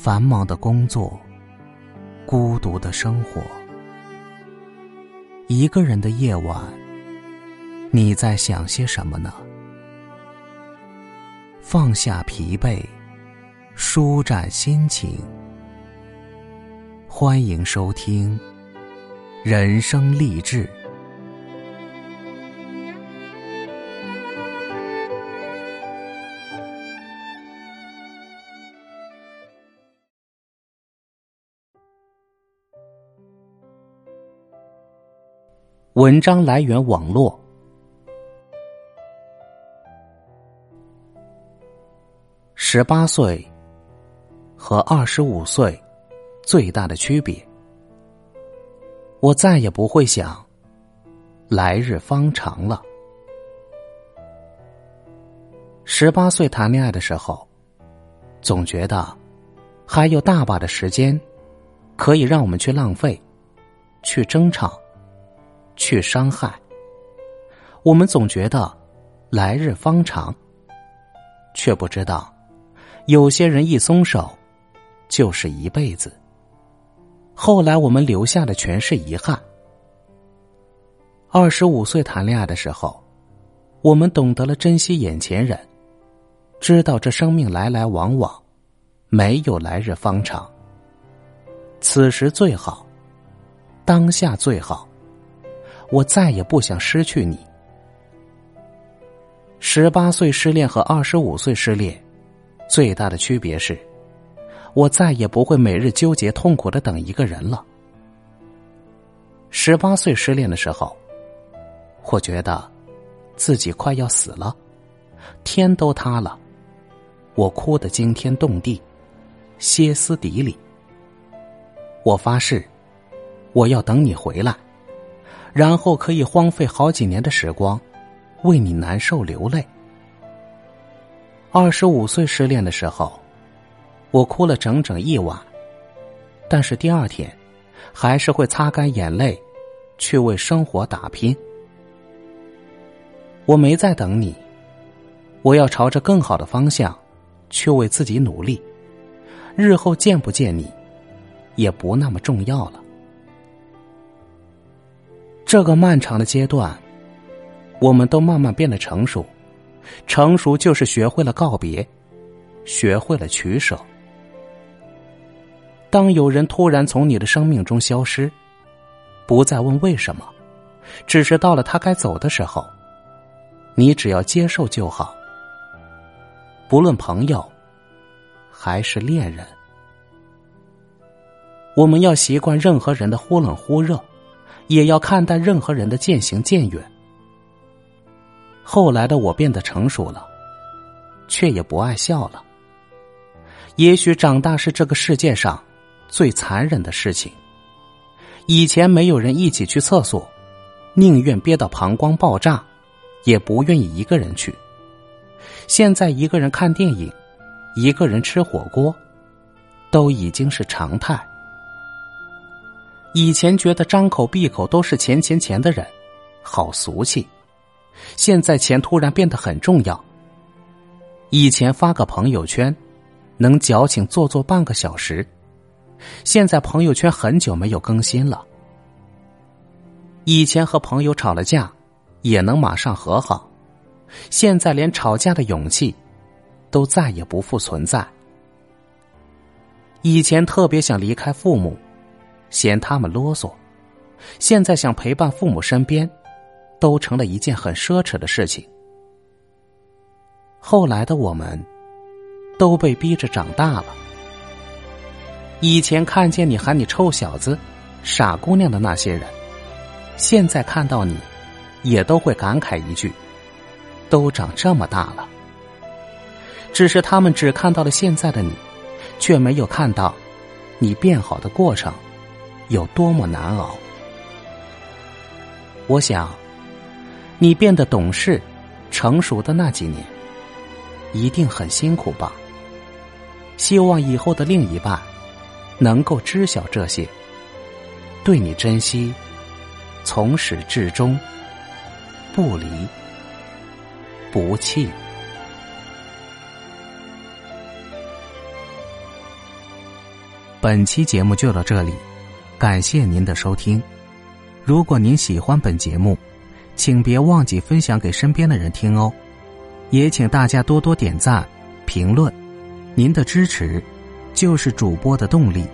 繁忙的工作，孤独的生活，一个人的夜晚，你在想些什么呢？放下疲惫，舒展心情。欢迎收听《人生励志》。文章来源：网络。十八岁和二十五岁最大的区别，我再也不会想来日方长了。十八岁谈恋爱的时候，总觉得还有大把的时间可以让我们去浪费，去争吵。去伤害，我们总觉得来日方长，却不知道有些人一松手就是一辈子。后来我们留下的全是遗憾。二十五岁谈恋爱的时候，我们懂得了珍惜眼前人，知道这生命来来往往，没有来日方长。此时最好，当下最好。我再也不想失去你。十八岁失恋和二十五岁失恋，最大的区别是，我再也不会每日纠结痛苦的等一个人了。十八岁失恋的时候，我觉得自己快要死了，天都塌了，我哭得惊天动地，歇斯底里。我发誓，我要等你回来。然后可以荒废好几年的时光，为你难受流泪。二十五岁失恋的时候，我哭了整整一晚，但是第二天，还是会擦干眼泪，去为生活打拼。我没在等你，我要朝着更好的方向，去为自己努力。日后见不见你，也不那么重要了。这个漫长的阶段，我们都慢慢变得成熟。成熟就是学会了告别，学会了取舍。当有人突然从你的生命中消失，不再问为什么，只是到了他该走的时候，你只要接受就好。不论朋友还是恋人，我们要习惯任何人的忽冷忽热。也要看待任何人的渐行渐远。后来的我变得成熟了，却也不爱笑了。也许长大是这个世界上最残忍的事情。以前没有人一起去厕所，宁愿憋到膀胱爆炸，也不愿意一个人去。现在一个人看电影，一个人吃火锅，都已经是常态。以前觉得张口闭口都是钱钱钱的人，好俗气。现在钱突然变得很重要。以前发个朋友圈，能矫情做做半个小时，现在朋友圈很久没有更新了。以前和朋友吵了架，也能马上和好，现在连吵架的勇气，都再也不复存在。以前特别想离开父母。嫌他们啰嗦，现在想陪伴父母身边，都成了一件很奢侈的事情。后来的我们，都被逼着长大了。以前看见你喊你臭小子、傻姑娘的那些人，现在看到你，也都会感慨一句：“都长这么大了。”只是他们只看到了现在的你，却没有看到你变好的过程。有多么难熬？我想，你变得懂事、成熟的那几年，一定很辛苦吧？希望以后的另一半能够知晓这些，对你珍惜，从始至终，不离不弃。本期节目就到这里，感谢您的收听。如果您喜欢本节目，请别忘记分享给身边的人听哦。也请大家多多点赞、评论，您的支持就是主播的动力。